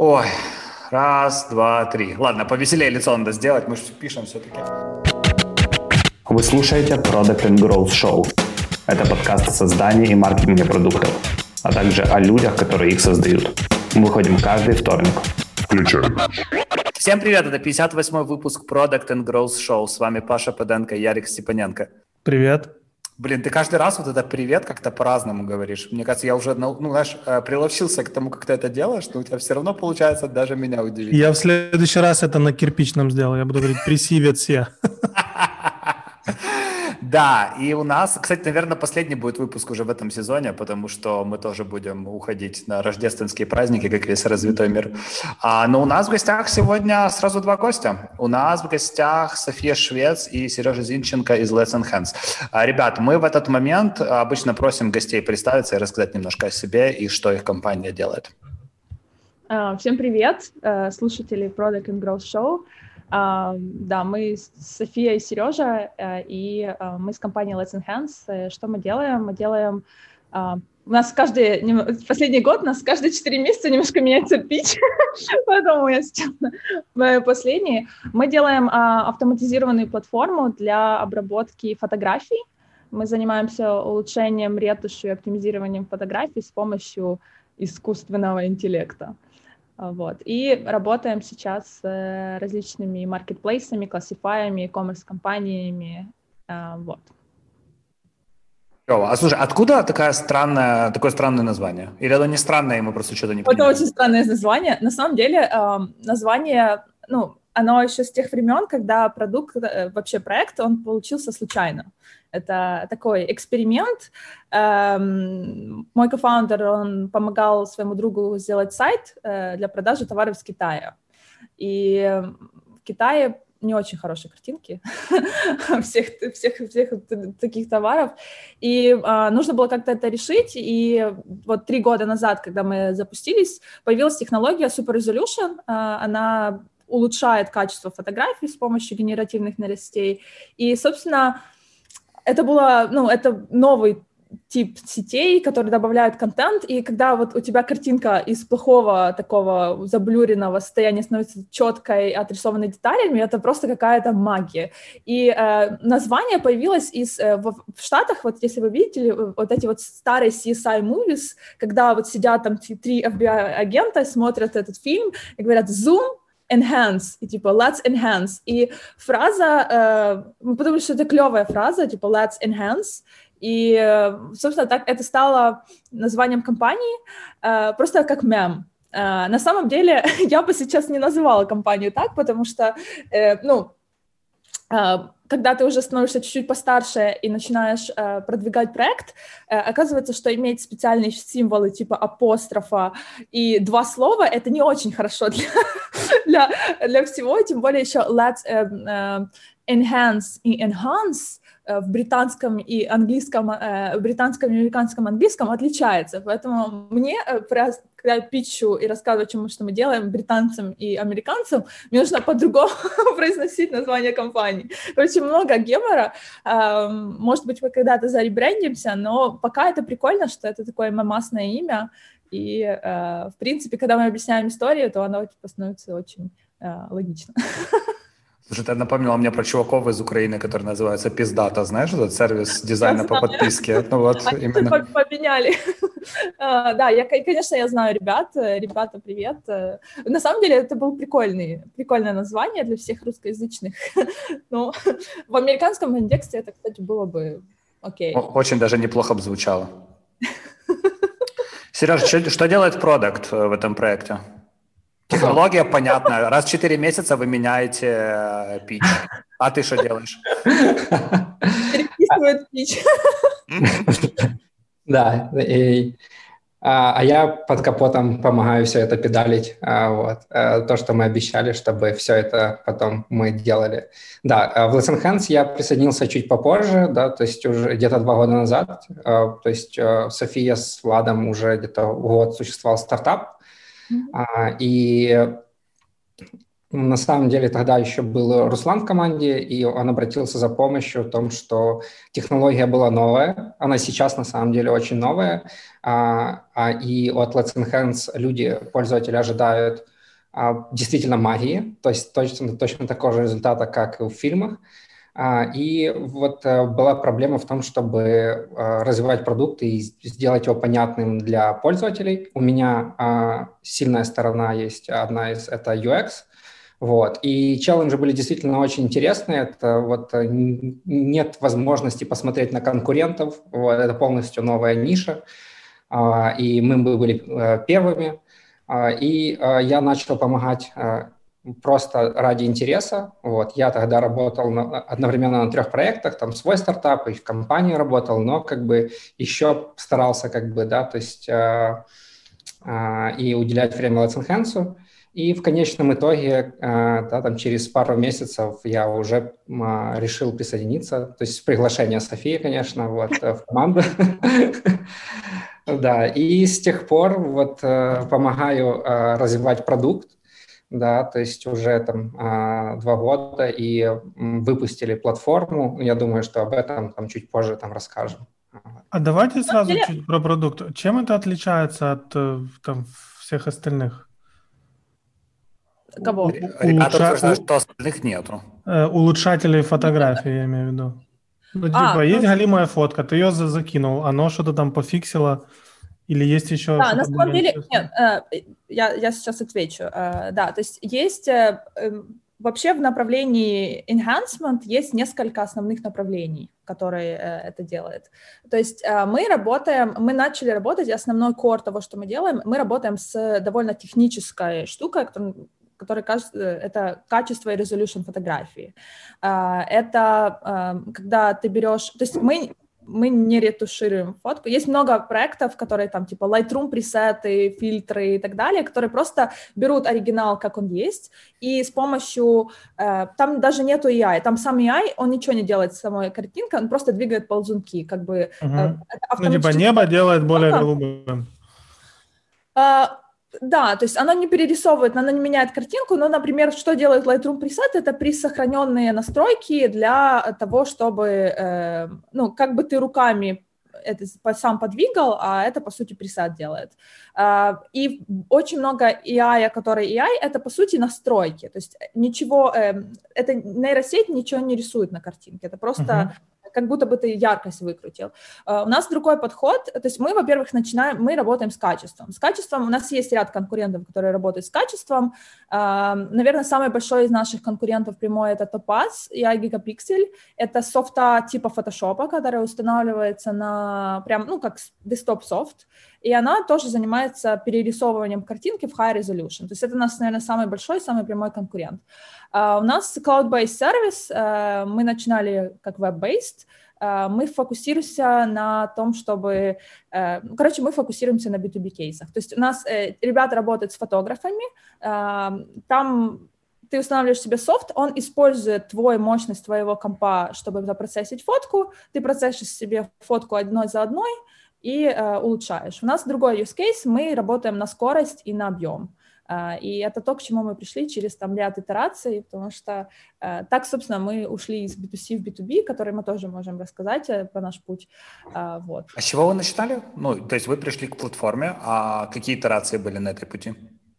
Ой, раз, два, три. Ладно, повеселее лицо надо сделать, мы же пишем все-таки. Вы слушаете Product and Growth Show. Это подкаст о создании и маркетинге продуктов, а также о людях, которые их создают. Мы выходим каждый вторник. Включаем. Всем привет, это 58-й выпуск Product and Growth Show. С вами Паша Паденко и Ярик Степаненко. Привет. Блин, ты каждый раз вот это привет как-то по-разному говоришь. Мне кажется, я уже, ну, знаешь, э, приловчился к тому, как ты это делаешь, но у тебя все равно получается даже меня удивить. Я в следующий раз это на кирпичном сделаю. Я буду говорить «Привет все». Да, и у нас, кстати, наверное, последний будет выпуск уже в этом сезоне, потому что мы тоже будем уходить на рождественские праздники, как весь развитой мир. А, но у нас в гостях сегодня сразу два гостя. У нас в гостях София Швец и Сережа Зинченко из Let's Enhance. А, ребят, мы в этот момент обычно просим гостей представиться и рассказать немножко о себе и что их компания делает. А, всем привет, э, слушатели Product and Growth Show. Да, мы София и Сережа, э, и э, мы с компанией Let's Enhance. Э, что мы делаем? Мы делаем у нас каждый, последний год у нас каждые 4 месяца немножко меняется пич, поэтому я сейчас последний. Мы делаем а, автоматизированную платформу для обработки фотографий. Мы занимаемся улучшением ретуши и оптимизированием фотографий с помощью искусственного интеллекта. Вот. И работаем сейчас с э, различными маркетплейсами, классифаями, e-commerce-компаниями. А, вот. А слушай, откуда такая странная, такое странное название? Или оно не странное, и мы просто что-то не понимаем? Это очень странное название. На самом деле название, ну, оно еще с тех времен, когда продукт, э, вообще проект, он получился случайно. Это такой эксперимент. Эм, мой кофаундер, он помогал своему другу сделать сайт э, для продажи товаров с Китая. И в Китае не очень хорошие картинки всех, всех, всех таких товаров. И а, нужно было как-то это решить. И вот три года назад, когда мы запустились, появилась технология Super Resolution. А, она улучшает качество фотографий с помощью генеративных нейросетей. И, собственно, это было, ну, это новый тип сетей, которые добавляют контент, и когда вот у тебя картинка из плохого такого заблюренного состояния становится четкой, отрисованной деталями, это просто какая-то магия. И э, название появилось из э, в, в Штатах, вот если вы видите, вот эти вот старые CSI movies, когда вот сидят там три FBI-агента, смотрят этот фильм и говорят «Zoom», enhance, и типа let's enhance. И фраза, э, мы подумали, что это клевая фраза, типа let's enhance, и, э, собственно, так это стало названием компании, э, просто как мем. Э, на самом деле, я бы сейчас не называла компанию так, потому что, э, ну, э, когда ты уже становишься чуть-чуть постарше и начинаешь э, продвигать проект, э, оказывается, что иметь специальные символы типа апострофа и два слова — это не очень хорошо для, для, для всего, тем более еще let's э, э, enhance и enhance в британском и английском, э, британском и американском английском отличается. Поэтому мне, э, когда я питчу и рассказываю, чему, что мы делаем британцам и американцам, мне нужно по-другому произносить название компании. Короче, много гемора. Может быть, мы когда-то заребрендимся, но пока это прикольно, что это такое мамасное имя. И, в принципе, когда мы объясняем историю, то оно типа, становится очень логично. Слушай, ты напомнила мне про чуваков из Украины, который называется Пиздата, знаешь, этот сервис дизайна по подписке? Ну вот Они именно... поменяли. А, да, я, конечно, я знаю ребят, ребята, привет. На самом деле это был прикольный, прикольное название для всех русскоязычных. Но в американском индексе это, кстати, было бы окей. Очень даже неплохо бы звучало. Сереж, что, что делает продукт э, в этом проекте? Технология понятная. Раз в 4 месяца вы меняете э, пич. А ты что делаешь? Переписывает пич. Да, и, а, а я под капотом помогаю все это педалить. А, вот. А, то, что мы обещали, чтобы все это потом мы делали. Да, а в Let's Enhance я присоединился чуть попозже, да, то есть уже где-то два года назад. А, то есть София с Владом уже где-то год существовал стартап, а, и На самом деле тогда еще был Руслан в команде, и он обратился за помощью в том, что технология была новая, она сейчас на самом деле очень новая, а, а, и от Let's Enhance люди, пользователи ожидают действительно магии, то есть точно, точно такого же результата, как и в фильмах. А, и вот а, была проблема в том, чтобы а, развивать продукт и сделать его понятным для пользователей. У меня а, сильная сторона есть, одна из – это UX – вот. И челленджи были действительно очень интересные. Это вот э, нет возможности посмотреть на конкурентов. Вот. Это полностью новая ниша. И мы были э, первыми. И э, я начал помогать просто ради интереса. Вот. Я тогда работал на, одновременно на трех проектах, там свой стартап и в компании работал, но как бы еще старался как бы, да, то есть и уделять время Let's Enhance. И в конечном итоге, а, да, там через пару месяцев я уже а, решил присоединиться, то есть приглашение Софии, конечно, вот, э, в команду. Да, и с тех пор вот э, помогаю а, развивать продукт, да, то есть уже там два года и выпустили платформу. Я думаю, что об этом там чуть позже там расскажем. А давайте сразу чуть про продукт. Чем это отличается от э, там, всех остальных? Кого? Ребята утверждают, что остальных нету. Э, улучшателей фотографии, я имею в виду. Ну, а, типа, а, есть ну... галимая фотка, ты ее закинул, оно что-то там пофиксило, или есть еще... Да, на самом деле, нет, э, я, я сейчас отвечу. Э, да, то есть есть эм, вообще в направлении enhancement есть несколько основных направлений, которые это делает. То есть мы работаем, мы начали работать, основной кор того, что мы делаем, мы работаем с довольно технической штукой, который э, это качество и resolution фотографии. Это а, когда ты берешь, то есть мы мы не ретушируем фотку. Есть много проектов, которые там типа Lightroom пресеты, фильтры и так далее, которые просто берут оригинал, как он есть, и с помощью... Э, там даже нету AI, там сам AI, он ничего не делает с самой картинкой, он просто двигает ползунки, как бы... Угу. Э, ну, типа небо делает более голубым. А, да, то есть оно не перерисовывает, оно не меняет картинку, но, например, что делает Lightroom Preset, это присохраненные настройки для того, чтобы, э, ну, как бы ты руками это сам подвигал, а это, по сути, пресет делает. Uh, и очень много AI, который AI, это, по сути, настройки. То есть ничего, э, это нейросеть ничего не рисует на картинке, это просто uh-huh как будто бы ты яркость выкрутил. Uh, у нас другой подход, то есть мы, во-первых, начинаем, мы работаем с качеством. С качеством у нас есть ряд конкурентов, которые работают с качеством. Uh, наверное, самый большой из наших конкурентов прямой это Topaz и iGigapixel. Это софта типа Photoshop, который устанавливается на прям, ну, как десктоп софт, и она тоже занимается перерисовыванием картинки в high resolution. То есть это у нас, наверное, самый большой, самый прямой конкурент. Uh, у нас cloud-based сервис, uh, мы начинали как web-based, uh, мы фокусируемся на том, чтобы... Ну, короче, мы фокусируемся на B2B кейсах. То есть у нас э, ребята работают с фотографами, там ты устанавливаешь себе софт, он использует твою мощность твоего компа, чтобы запроцессить фотку, ты процессишь себе фотку одной за одной, и э, улучшаешь. У нас другой use case, мы работаем на скорость и на объем. Uh, и это то, к чему мы пришли через там ряд итераций, потому что uh, так, собственно, мы ушли из B2C в B2B, который мы тоже можем рассказать uh, про наш путь. Вот. А с чего вы начинали? Ну, то есть вы пришли к платформе, а какие итерации были на этой пути?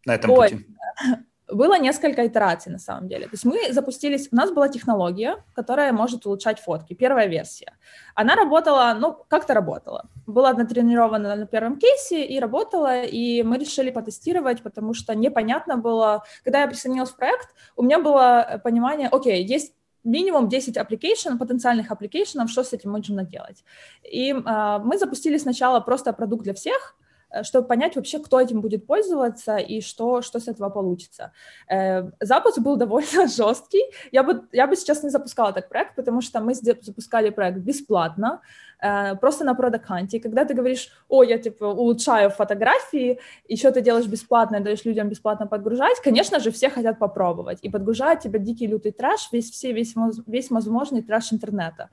На этом Ой, пути? Было несколько итераций на самом деле. То есть мы запустились, у нас была технология, которая может улучшать фотки, первая версия. Она работала, ну, как-то работала. Была натренирована на первом кейсе и работала, и мы решили потестировать, потому что непонятно было, когда я присоединилась в проект, у меня было понимание, окей, есть минимум 10 application, потенциальных application, что с этим можно делать. И э, мы запустили сначала просто продукт для всех, чтобы понять вообще, кто этим будет пользоваться и что, что с этого получится. Э, запуск был довольно жесткий. Я бы, я бы сейчас не запускала так проект, потому что мы запускали проект бесплатно, э, просто на продаканте. Когда ты говоришь, о, я типа улучшаю фотографии, еще ты делаешь бесплатно, даешь людям бесплатно подгружать, конечно же, все хотят попробовать. И подгружают тебя дикий лютый трэш, весь, все, весь, весь возможный трэш интернета.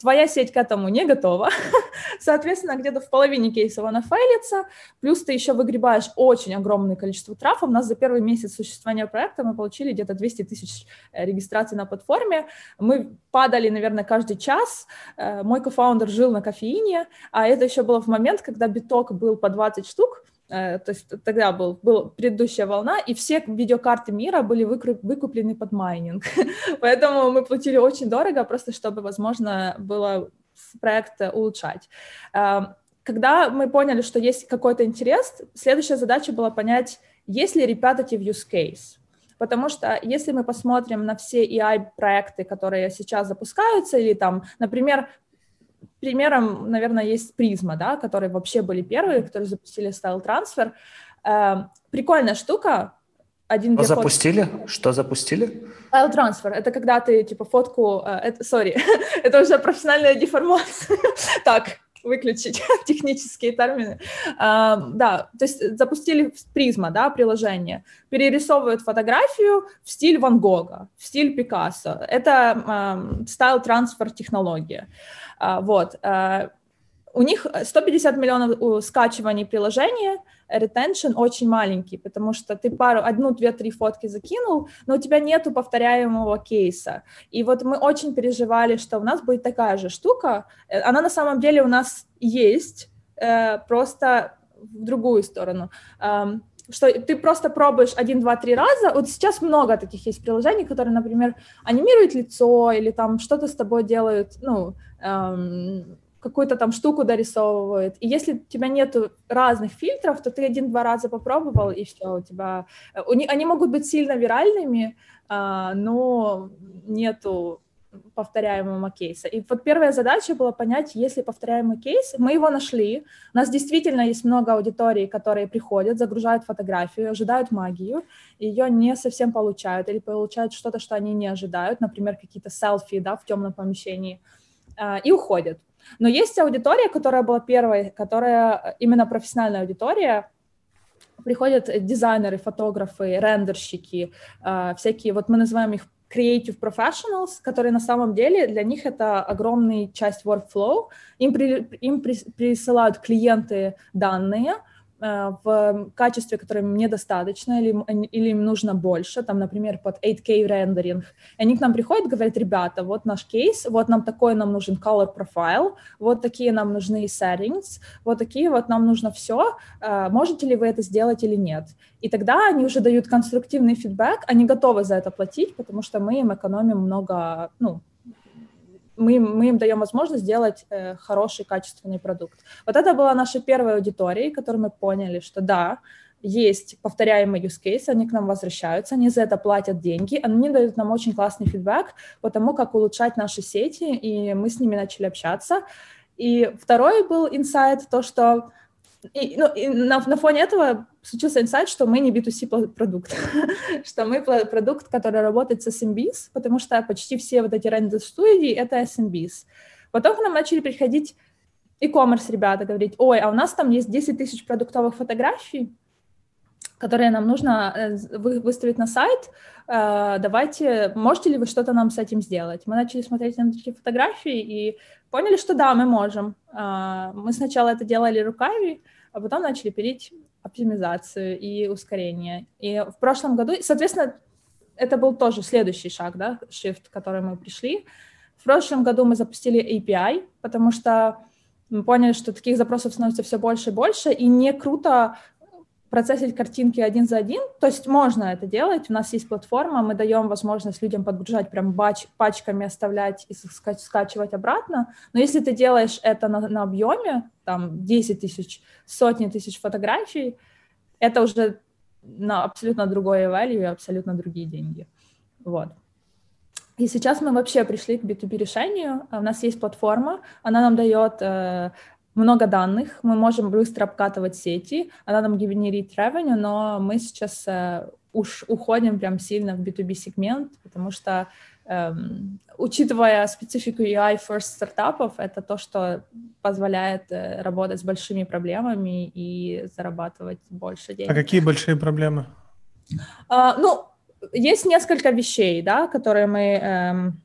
Твоя сеть к этому не готова, соответственно, где-то в половине кейсов она фейлится, плюс ты еще выгребаешь очень огромное количество трафа. У нас за первый месяц существования проекта мы получили где-то 200 тысяч э, регистраций на платформе, мы падали, наверное, каждый час, э, мой co-founder жил на кофеине, а это еще было в момент, когда биток был по 20 штук, то есть тогда был, была предыдущая волна, и все видеокарты мира были выкуплены под майнинг. Поэтому мы платили очень дорого, просто чтобы, возможно, было проект улучшать. Эм, когда мы поняли, что есть какой-то интерес, следующая задача была понять, есть ли repetitive use case. Потому что если мы посмотрим на все AI-проекты, которые сейчас запускаются, или там, например, примером, наверное, есть Призма, да, которые вообще были первые, которые запустили Style Transfer. Э, прикольная штука. Один Что запустили? Фотки. Что запустили? Style Transfer. Это когда ты, типа, фотку... Э, это, sorry, это уже профессиональная деформация. так, выключить технические термины. Э, да, то есть запустили Prisma, да, приложение, перерисовывают фотографию в стиль Ван Гога, в стиль Пикассо. Это style transfer технология. Э, вот. Э, у них 150 миллионов скачиваний приложения, retention очень маленький, потому что ты пару, одну, две, три фотки закинул, но у тебя нету повторяемого кейса. И вот мы очень переживали, что у нас будет такая же штука. Э, она на самом деле у нас есть, э, просто в другую сторону. Что ты просто пробуешь один, два, три раза. Вот сейчас много таких есть приложений, которые, например, анимируют лицо или там что-то с тобой делают, ну, эм, какую-то там штуку дорисовывают. И если у тебя нету разных фильтров, то ты один-два раза попробовал, и все, у тебя... Э, они могут быть сильно виральными, а, но нету повторяемого кейса. И вот первая задача была понять, есть ли повторяемый кейс. Мы его нашли. У нас действительно есть много аудиторий, которые приходят, загружают фотографию, ожидают магию, ее не совсем получают или получают что-то, что они не ожидают, например, какие-то селфи да, в темном помещении, а, и уходят. Но есть аудитория, которая была первой, которая э, именно профессиональная аудитория, приходят дизайнеры, фотографы, рендерщики, э, всякие, вот мы называем их creative professionals, которые на самом деле для них это огромная часть workflow. Им, при, им при, присылают клиенты данные, в качестве, которое им недостаточно, или, или им нужно больше, там, например, под 8K рендеринг. Они к нам приходят, говорят, ребята, вот наш кейс, вот нам такой нам нужен color profile, вот такие нам нужны settings, вот такие вот нам нужно все, э, можете ли вы это сделать или нет. И тогда они уже дают конструктивный фидбэк, они готовы за это платить, потому что мы им экономим много, ну, мы, мы им даем возможность сделать э, хороший, качественный продукт. Вот это была наша первая аудитория, которой мы поняли, что да, есть повторяемый use case, они к нам возвращаются, они за это платят деньги, они дают нам очень классный фидбэк по тому, как улучшать наши сети, и мы с ними начали общаться. И второй был инсайт, то, что и, ну, и на, на фоне этого случился инсайт, что мы не B2C продукт, что мы продукт, который работает с SMBs, потому что почти все вот эти рендер-студии — это SMBs. Потом к нам начали приходить e-commerce ребята, говорить, ой, а у нас там есть 10 тысяч продуктовых фотографий, которые нам нужно э, выставить на сайт, э, давайте, можете ли вы что-то нам с этим сделать? Мы начали смотреть на такие фотографии и поняли, что да, мы можем. А, мы сначала это делали руками, а потом начали пилить оптимизацию и ускорение. И в прошлом году, соответственно, это был тоже следующий шаг, да, shift, к которому мы пришли. В прошлом году мы запустили API, потому что мы поняли, что таких запросов становится все больше и больше, и не круто процессить картинки один за один, то есть можно это делать, у нас есть платформа, мы даем возможность людям подгружать прям бач, пачками, оставлять и ска- скачивать обратно, но если ты делаешь это на, на объеме, там 10 тысяч, сотни тысяч фотографий, это уже на абсолютно другое value абсолютно другие деньги. Вот. И сейчас мы вообще пришли к B2B решению. У нас есть платформа, она нам дает э, много данных, мы можем быстро обкатывать сети, она нам генерит revenue, но мы сейчас э, уж уходим прям сильно в B2B сегмент, потому что эм, учитывая специфику UI first стартапов, это то, что позволяет э, работать с большими проблемами и зарабатывать больше денег. А какие большие проблемы? Uh, ну, есть несколько вещей, да, которые мы эм,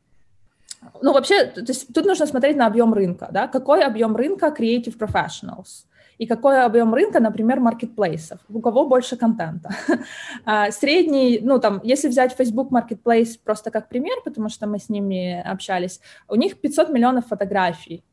Ну, вообще, то есть тут нужно смотреть на объем рынка, да, какой объем рынка creative professionals и какой объем рынка, например, маркетплейсов, у кого больше контента. А, средний, ну, там, если взять Facebook Marketplace просто как пример, потому что мы с ними общались, у них 500 миллионов фотографий,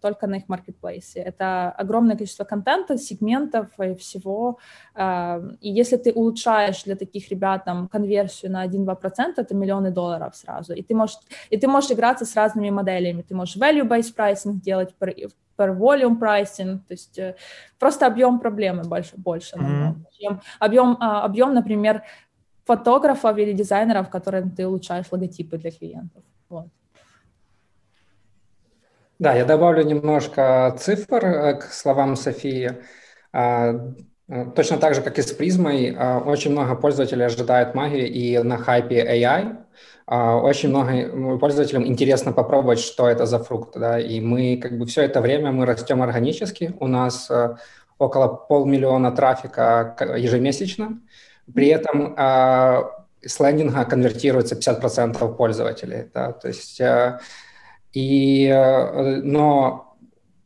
только на их маркетплейсе. Это огромное количество контента, сегментов и всего. Э, и если ты улучшаешь для таких ребят там, конверсию на 1-2%, это миллионы долларов сразу. И ты можешь, и ты можешь играться с разными моделями. Ты можешь value-based pricing делать, per, per volume pricing, то есть э, просто объем проблемы больше, больше mm-hmm. чем объем, а, объем, например, фотографов или дизайнеров, которым ты улучшаешь логотипы для клиентов. Вот. Да, я добавлю немножко цифр э, к словам Софии. А, э, точно так же, как и с призмой, а, очень много пользователей ожидают магии и на хайпе AI. А, очень много пользователям интересно попробовать, что это за фрукт. Да? И мы как бы все это время мы растем органически. У нас э, около полмиллиона трафика ежемесячно. При этом с лендинга конвертируется 50% пользователей. Да? То есть и, э, но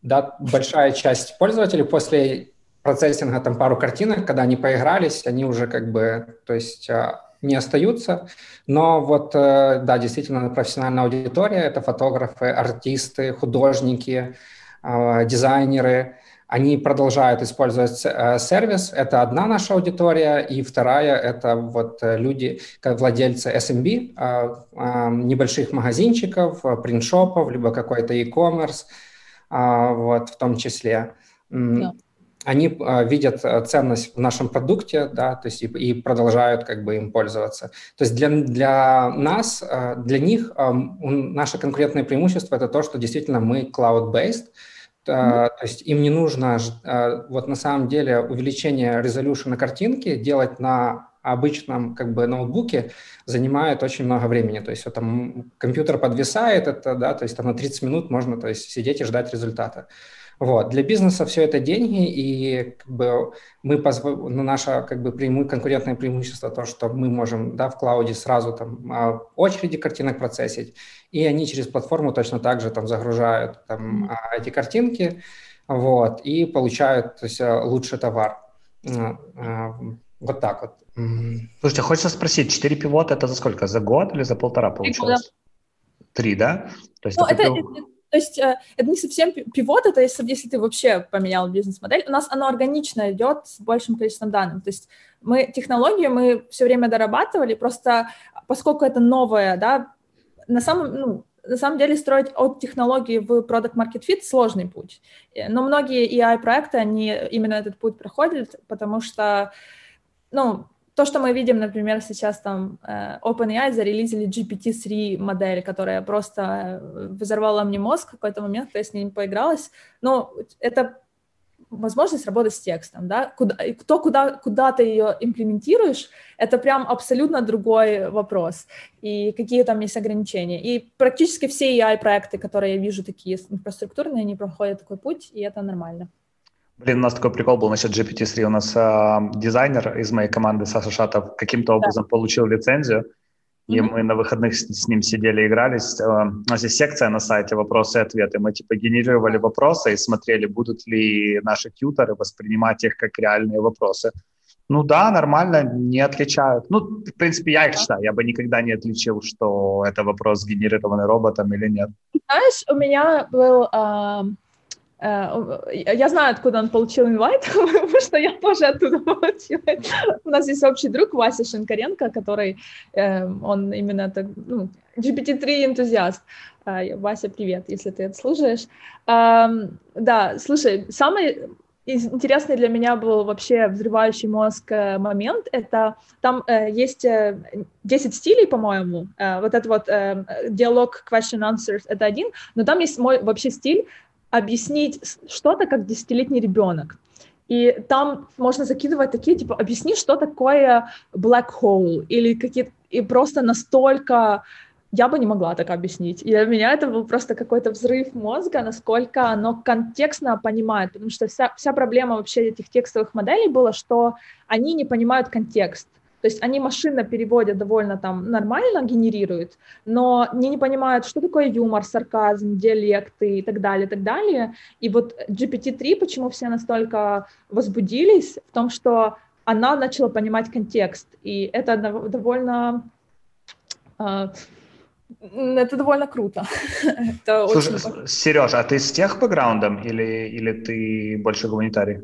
да, большая часть пользователей после процессинга там пару картинок, когда они поигрались, они уже как бы, то есть э, не остаются. Но вот, э, да, действительно, профессиональная аудитория – это фотографы, артисты, художники, дизайнеры – они продолжают использовать сервис. Это одна наша аудитория. И вторая – это вот люди, как владельцы SMB, небольших магазинчиков, принтшопов, либо какой-то e-commerce, вот, в том числе. Yeah. Они видят ценность в нашем продукте, да, то есть и, и продолжают как бы им пользоваться. То есть для, для нас, для них наше конкурентное преимущество – это то, что действительно мы cloud-based, Mm-hmm. То есть им не нужно, а, вот на самом деле, увеличение резолюшена картинки делать на обычном как бы ноутбуке занимает очень много времени. То есть вот, там компьютер подвисает, это, да, то есть там на 30 минут можно то есть, сидеть и ждать результата. Вот. Для бизнеса все это деньги, и как бы мы позв... ну, наше как бы преиму... конкурентное преимущество то, что мы можем да, в клауде сразу там а, очереди картинок процессить, и они через платформу точно так же там загружают там, mm-hmm. эти картинки, вот, и получают то есть, а, лучший товар. Вот так вот. Слушайте, хочется спросить, 4 пивота это за сколько? За год или за полтора получилось? Три, да? То есть ну, это, это, то есть э, это не совсем пивот, это если, если ты вообще поменял бизнес-модель. У нас оно органично идет с большим количеством данных. То есть мы технологию мы все время дорабатывали, просто поскольку это новое, да, на самом, ну, на самом деле строить от технологии в Product Market Fit сложный путь. Но многие AI-проекты, они именно этот путь проходят, потому что, ну, то, что мы видим, например, сейчас там э, OpenAI зарелизили GPT-3 модель, которая просто э, взорвала мне мозг в какой-то момент, когда я с ней поигралась. Но это возможность работать с текстом, да, куда, кто куда, куда ты ее имплементируешь, это прям абсолютно другой вопрос, и какие там есть ограничения. И практически все AI-проекты, которые я вижу, такие инфраструктурные, они проходят такой путь, и это нормально. Блин, у нас такой прикол был насчет GPT-3. У нас э, дизайнер из моей команды, Саша Шатов, каким-то образом да. получил лицензию, и mm-hmm. мы на выходных с, с ним сидели, игрались. Э, у нас есть секция на сайте «Вопросы и ответы». Мы типа генерировали вопросы и смотрели, будут ли наши тьютеры воспринимать их как реальные вопросы. Ну да, нормально, не отличают. Ну, в принципе, я их читаю. Я бы никогда не отличил, что это вопрос сгенерированный роботом или нет. Знаешь, у меня был... Э, я знаю, откуда он получил инвайт, потому что я тоже оттуда получила. У нас есть общий друг Вася Шинкаренко, который, э, он именно так, ну, GPT-3 энтузиаст. Э, Вася, привет, если ты это слушаешь. Эм, да, слушай, самый интересный для меня был вообще взрывающий мозг момент. Это там э, есть 10 стилей, по-моему. Э, вот это вот э, диалог question answers — это один, но там есть мой вообще стиль объяснить что-то как десятилетний ребенок. И там можно закидывать такие, типа, объясни, что такое black hole, или какие-то, и просто настолько я бы не могла так объяснить. И для меня это был просто какой-то взрыв мозга, насколько оно контекстно понимает, потому что вся, вся проблема вообще этих текстовых моделей была, что они не понимают контекст. То есть они машинно переводят довольно там нормально, генерируют, но они не понимают, что такое юмор, сарказм, диалекты и так далее, и так далее. И вот GPT-3, почему все настолько возбудились, в том, что она начала понимать контекст, и это довольно а, это довольно круто. это Слушай, очень... Сереж, а ты с тех бэкграундом или, или ты больше гуманитарий?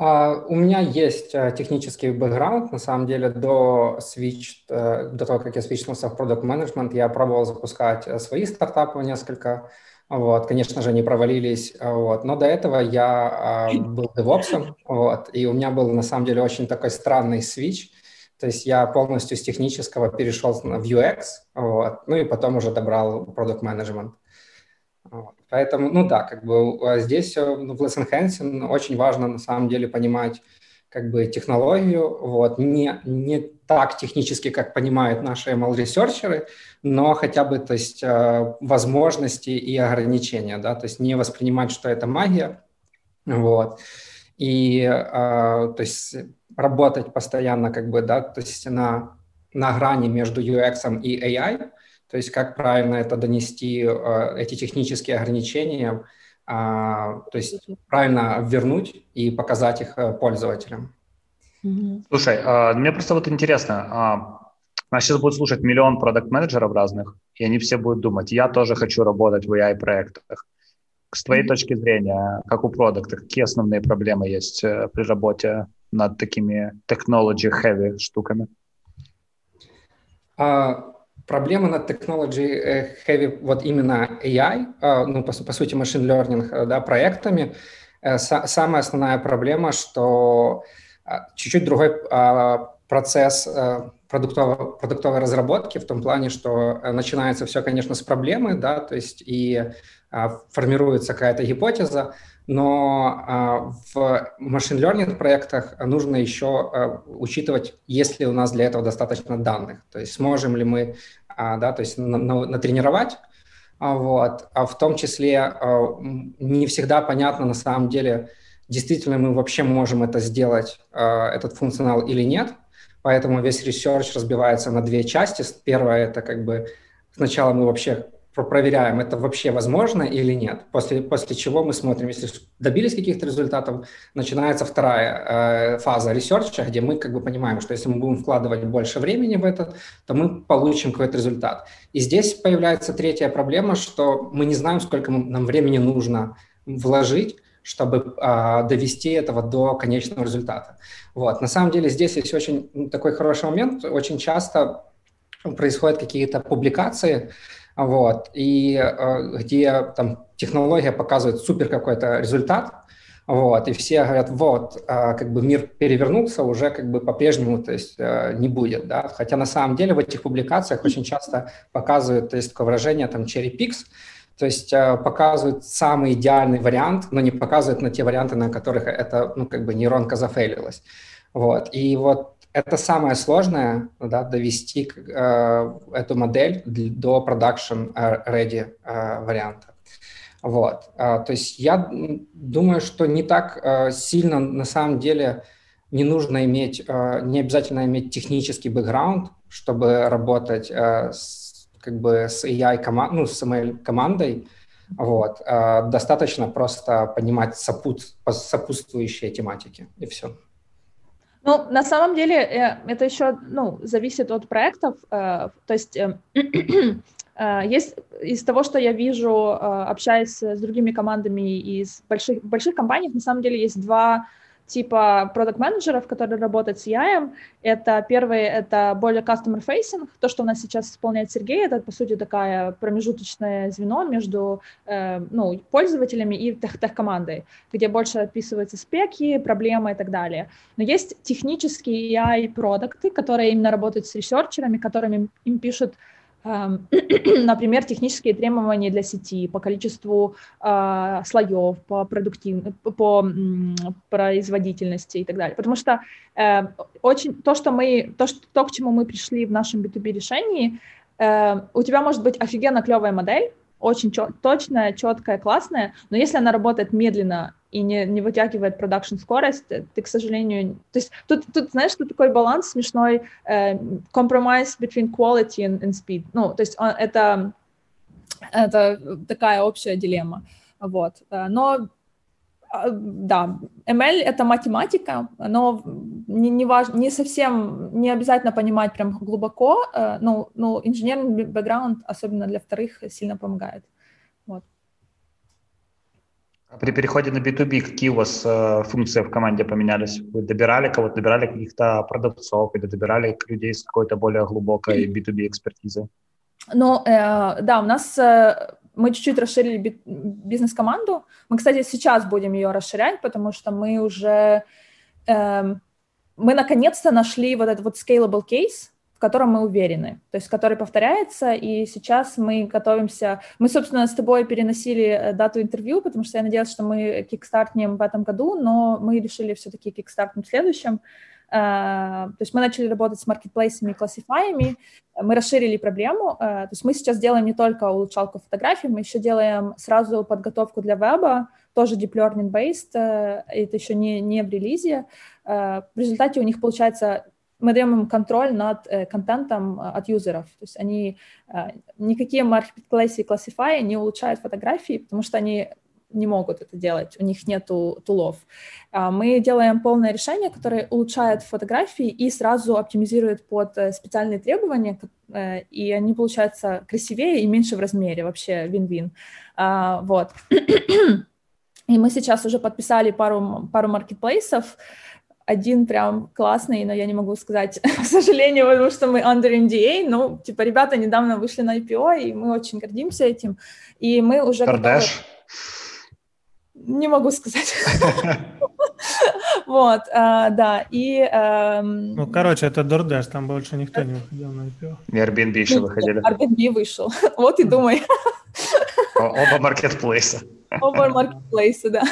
Uh, у меня есть uh, технический бэкграунд. На самом деле, до, switch, uh, до того, как я свичнулся в продукт менеджмент я пробовал запускать э, свои стартапы несколько. Вот, конечно же, они провалились. Вот. Но до этого я был девопсом, вот, и у меня был, на самом деле, очень такой странный свич. То есть я полностью с технического перешел в UX, вот, ну и потом уже добрал продукт менеджмент. Вот. Поэтому, ну да, как бы а здесь ну, в Less Enhancing очень важно на самом деле понимать как бы технологию, вот, не, не так технически, как понимают наши ML-ресерчеры, но хотя бы, то есть, э, возможности и ограничения, да, то есть не воспринимать, что это магия, вот, и, э, то есть, работать постоянно, как бы, да, то есть на, на грани между UX и AI, то есть как правильно это донести, э, эти технические ограничения, а, то есть правильно вернуть и показать их э, пользователям. Слушай, а, мне просто вот интересно, а, нас сейчас будут слушать миллион продукт-менеджеров разных, и они все будут думать, я тоже хочу работать в AI-проектах. С твоей mm-hmm. точки зрения, как у продукта, какие основные проблемы есть э, при работе над такими technology-heavy штуками? А, проблема над technology heavy, вот именно AI, а, ну, по, по сути, machine learning э, да, проектами, э, самая основная проблема, что а, чуть-чуть другой а, процесс э, продуктовой, продуктовой разработки в том плане, что начинается все, конечно, с проблемы, да, то есть и формируется какая-то гипотеза, но а, в машин learning проектах нужно еще а, учитывать, есть ли у нас для этого достаточно данных, то есть сможем ли мы, а, да, то есть на, на, натренировать, вот, а в том числе не всегда понятно на самом деле, действительно мы вообще можем это сделать, этот функционал или нет, поэтому весь research разбивается на две части. Первая – это как бы сначала мы вообще проверяем, это вообще возможно или нет. После, после чего мы смотрим, если добились каких-то результатов, начинается вторая э, фаза ресерча, где мы как бы понимаем, что если мы будем вкладывать больше времени в это, то мы получим какой-то результат. И здесь появляется третья проблема, что мы не знаем, сколько нам времени нужно вложить, чтобы э, довести этого до конечного результата. Вот. На самом деле здесь есть очень такой хороший момент. Очень часто происходят какие-то публикации, вот, и э, где там технология показывает супер какой-то результат, вот, и все говорят, вот, э, как бы мир перевернулся, уже как бы по-прежнему, то есть э, не будет, да, хотя на самом деле в этих публикациях очень часто показывают, то есть такое выражение там cherry picks, то есть показывают самый идеальный вариант, но не показывают на те варианты, на которых это, ну, как бы нейронка зафейлилась. Вот. И вот это самое сложное, да, довести э, эту модель до production ready э, варианта. Вот. Э, то есть я думаю, что не так э, сильно на самом деле не нужно иметь, э, не обязательно иметь технический бэкграунд, чтобы работать э, с, как бы с AI команд, ну, с ML командой. Вот. Э, достаточно просто понимать сопут, сопутствующие тематики и все. Ну, на самом деле, э, это еще, ну, зависит от проектов. Э, то есть э, есть из того, что я вижу, общаясь с другими командами из больших, больших компаний, на самом деле есть два типа продукт-менеджеров, которые работают с EI. Это первый, это более customer-facing. То, что у нас сейчас исполняет Сергей, это, по сути, такая промежуточное звено между э, ну, пользователями и тех-командой, где больше описываются спеки, проблемы и так далее. Но есть технические EI-продукты, которые именно работают с ресерчерами, которыми им пишут например, технические требования для сети по количеству э, слоев, по, продуктив... по производительности и так далее. Потому что э, очень то, что мы, то, что, то, к чему мы пришли в нашем B2B решении, э, у тебя может быть офигенно клевая модель, очень чет, точная, четкая, классная, но если она работает медленно и не, не вытягивает продакшн скорость, ты, к сожалению... То есть тут, тут знаешь, что такой баланс смешной, э, compromise between quality and, and speed. Ну, то есть он, это, это такая общая дилемма. Вот. Э, но а, да, ML — это математика, но не, не, важ, не совсем, не обязательно понимать прям глубоко, э, но, но инженерный бэкграунд, особенно для вторых, сильно помогает. А при переходе на B2B какие у вас э, функции в команде поменялись? Вы добирали кого-то, добирали каких-то продавцов или добирали людей с какой-то более глубокой B2B экспертизы? Ну, э, да, у нас э, мы чуть-чуть расширили бизнес-команду. Мы, кстати, сейчас будем ее расширять, потому что мы уже, э, мы наконец-то нашли вот этот вот scalable case, в котором мы уверены, то есть который повторяется, и сейчас мы готовимся, мы, собственно, с тобой переносили э, дату интервью, потому что я надеялась, что мы кикстартнем в этом году, но мы решили все-таки кикстартнуть в следующем, Uh, то есть мы начали работать с маркетплейсами и классифаями, мы расширили проблему, uh, то есть мы сейчас делаем не только улучшалку фотографий, мы еще делаем сразу подготовку для веба, тоже deep learning based, это еще не, не в релизе. В результате у них получается мы даем им контроль над э, контентом э, от юзеров. То есть они э, никакие маркетплейсы и классифаи не улучшают фотографии, потому что они не могут это делать, у них нет тулов. А мы делаем полное решение, которое улучшает фотографии и сразу оптимизирует под специальные требования, и они получаются красивее и меньше в размере, вообще вин-вин. А, вот. И мы сейчас уже подписали пару, пару маркетплейсов, один прям классный, но я не могу сказать, к сожалению, потому что мы under NDA, но, типа, ребята недавно вышли на IPO, и мы очень гордимся этим, и мы уже... Кардаш? Не могу сказать. Вот, а, да, и... Эм, ну, короче, это DoorDash, там больше никто не выходил на IPO. И Airbnb еще ну, выходили. Airbnb вышел, вот и думай. Оба маркетплейса. Open Marketplace, да.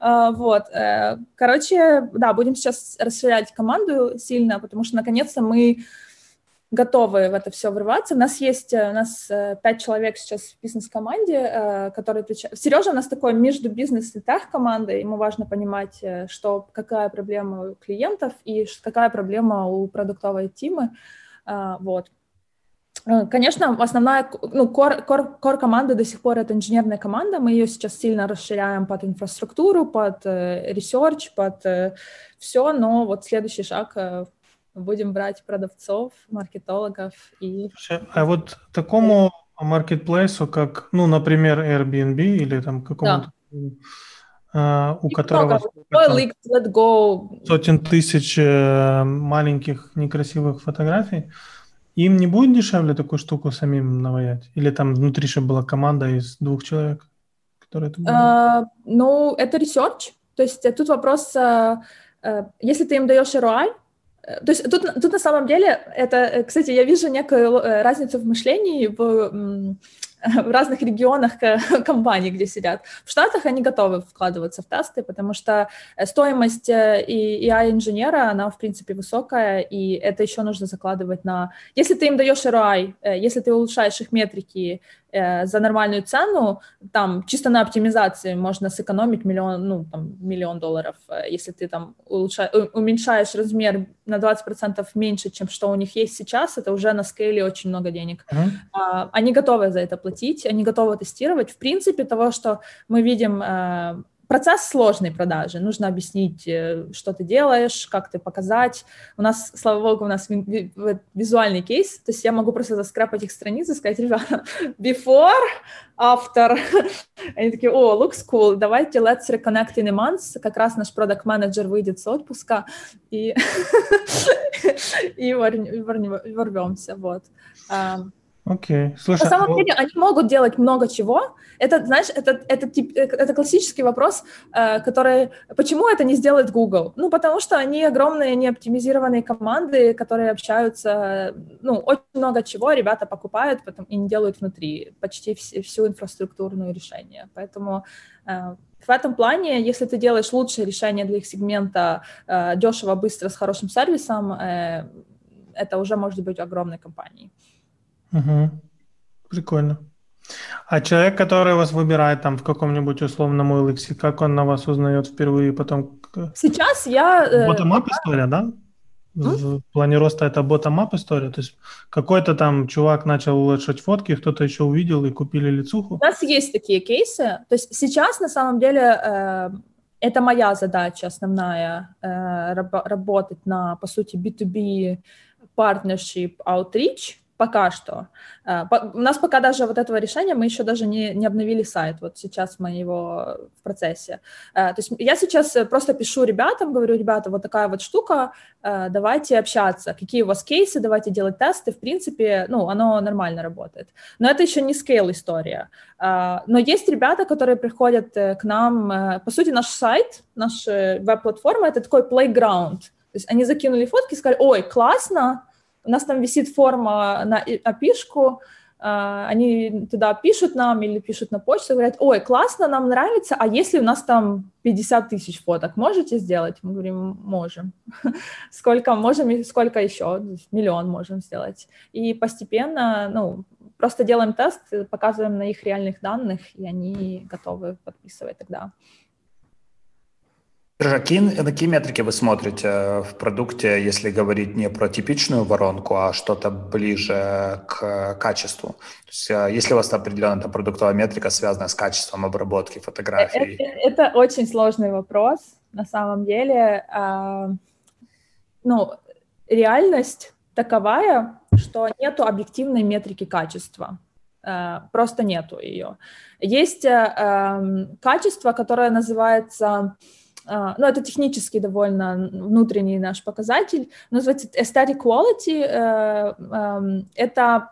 А, вот. Э, короче, да, будем сейчас расширять команду сильно, потому что наконец-то мы готовы в это все врываться. У нас есть, э, у нас э, пять человек сейчас в бизнес-команде, которые отвечают. Сережа у нас такой между бизнес и тех командой, ему важно понимать, что какая проблема у клиентов и какая проблема у продуктовой тимы. Вот. Э, конечно, основная, ну, core, core, core команда до сих пор это инженерная команда. Мы ее сейчас сильно расширяем под инфраструктуру, под э, под э, все, но вот следующий шаг э, будем брать продавцов, маркетологов и... А вот такому маркетплейсу, как, ну, например, Airbnb или там какому-то... Да. у которого let go. сотен тысяч маленьких некрасивых фотографий, им не будет дешевле такую штуку самим наваять? Или там внутри еще была команда из двух человек, которые это uh, Ну, это research. То есть э, тут вопрос, uh, uh, если ты им даешь ROI, то есть тут, тут на самом деле, это, кстати, я вижу некую разницу в мышлении, в в разных регионах компаний, где сидят. В Штатах они готовы вкладываться в тесты, потому что э, стоимость э, и AI-инженера, она, в принципе, высокая, и это еще нужно закладывать на... Если ты им даешь ROI, э, если ты улучшаешь их метрики, э, за нормальную цену, там чисто на оптимизации можно сэкономить миллион, ну, там, миллион долларов, э, если ты там улучша, уменьшаешь размер на 20% меньше, чем что у них есть сейчас, это уже на скейле очень много денег. А, они готовы за это платить, они готовы тестировать. В принципе, того, что мы видим э, процесс сложной продажи. Нужно объяснить, э, что ты делаешь, как ты показать. У нас, слава богу, у нас визуальный кейс, то есть я могу просто заскрапать их страницы и сказать, ребята, before, after. Они такие, о, looks cool, давайте let's reconnect in a month. Как раз наш продукт менеджер выйдет с отпуска и, и ворвемся. Вот. Окей. Okay. Слушай, На самом а деле они могут делать много чего. Это, знаешь, это, это, тип, это классический вопрос, э, который... Почему это не сделает Google? Ну, потому что они огромные неоптимизированные команды, которые общаются... Ну, очень много чего ребята покупают потом и не делают внутри. Почти вс- всю инфраструктурную решение. Поэтому э, в этом плане, если ты делаешь лучшее решение для их сегмента, э, дешево, быстро, с хорошим сервисом, э, это уже может быть огромной компанией. Угу. Прикольно. А человек, который вас выбирает там в каком-нибудь условном OLX, как он на вас узнает впервые потом? Сейчас я... Э, Bottom-up история, да? В плане роста это bottom-up история? То есть какой-то там чувак начал улучшать фотки, кто-то еще увидел и купили лицуху? У нас есть такие кейсы. То есть сейчас на самом деле э, это моя задача основная, э, работать на, по сути, B2B partnership outreach, Пока что. Э, у нас пока даже вот этого решения, мы еще даже не, не обновили сайт, вот сейчас мы его в процессе. Э, то есть я сейчас просто пишу ребятам, говорю, ребята, вот такая вот штука, э, давайте общаться, какие у вас кейсы, давайте делать тесты, в принципе, ну, оно нормально работает. Но это еще не скейл история. Но есть ребята, которые приходят к нам, по сути, наш сайт, наша веб-платформа, это такой playground, то есть они закинули фотки и сказали, ой, классно, у нас там висит форма на опишку, а, они туда пишут нам или пишут на почту, говорят, ой, классно, нам нравится, а если у нас там 50 тысяч фоток, можете сделать? Мы говорим, можем. Сколько можем и сколько еще? Миллион можем сделать. И постепенно, ну, просто делаем тест, показываем на их реальных данных, и они готовы подписывать тогда. Какие, на какие метрики вы смотрите в продукте, если говорить не про типичную воронку, а что-то ближе к качеству? То есть, э, если у вас определенная там, продуктовая метрика, связанная с качеством обработки фотографий? Это, это очень сложный вопрос, на самом деле. А, ну, реальность таковая, что нету объективной метрики качества. Просто нету ее. Есть uh, качество, которое называется ну, это технически довольно внутренний наш показатель, называется aesthetic quality, э, эм, это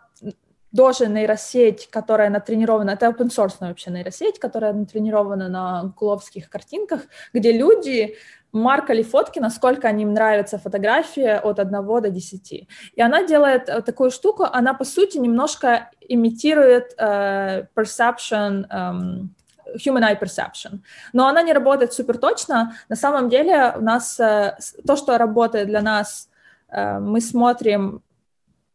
тоже нейросеть, которая натренирована, это open source вообще нейросеть, которая натренирована на гугловских картинках, где люди маркали фотки, насколько им нравится фотография от 1 до 10. И она делает э, такую штуку, она по сути немножко имитирует uh, perception um, human eye perception. Но она не работает супер точно. На самом деле у нас э, то, что работает для нас, э, мы смотрим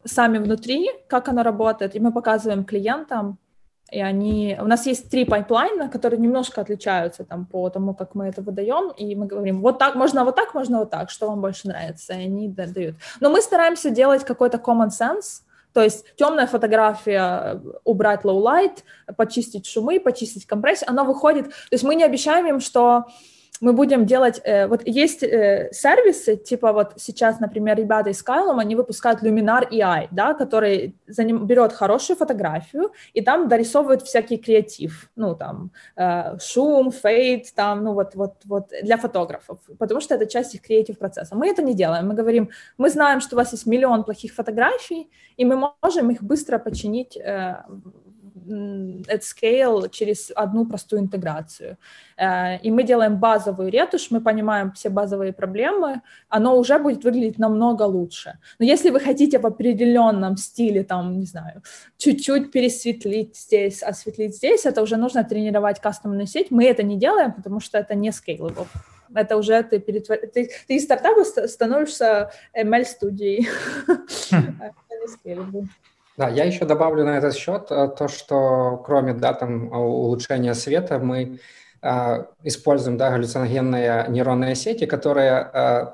сами внутри, как оно работает, и мы показываем клиентам, и они... У нас есть три пайплайна, которые немножко отличаются там по тому, как мы это выдаем, и мы говорим, вот так, можно вот так, можно вот так, что вам больше нравится, и они дают. Но мы стараемся делать какой-то common sense, то есть темная фотография, убрать low light, почистить шумы, почистить компрессию, она выходит. То есть мы не обещаем им, что мы будем делать, э, вот есть э, сервисы, типа вот сейчас, например, ребята из Skylum, они выпускают Luminar AI, да, который за ним берет хорошую фотографию и там дорисовывает всякий креатив, ну там э, шум, фейт, там, ну вот, вот, вот для фотографов, потому что это часть их креатив процесса. Мы это не делаем, мы говорим, мы знаем, что у вас есть миллион плохих фотографий, и мы можем их быстро починить э, at scale через одну простую интеграцию. Э, и мы делаем базовую ретушь, мы понимаем все базовые проблемы, оно уже будет выглядеть намного лучше. Но если вы хотите в определенном стиле, там, не знаю, чуть-чуть пересветлить здесь, осветлить здесь, это уже нужно тренировать кастомную сеть. Мы это не делаем, потому что это не scalable. Это уже ты, перетвор... ты, ты из стартапа становишься ML-студией. Да, я еще добавлю на этот счет э, то, что кроме да, там, улучшения света мы э, используем да, галлюциногенные нейронные сети, которые э,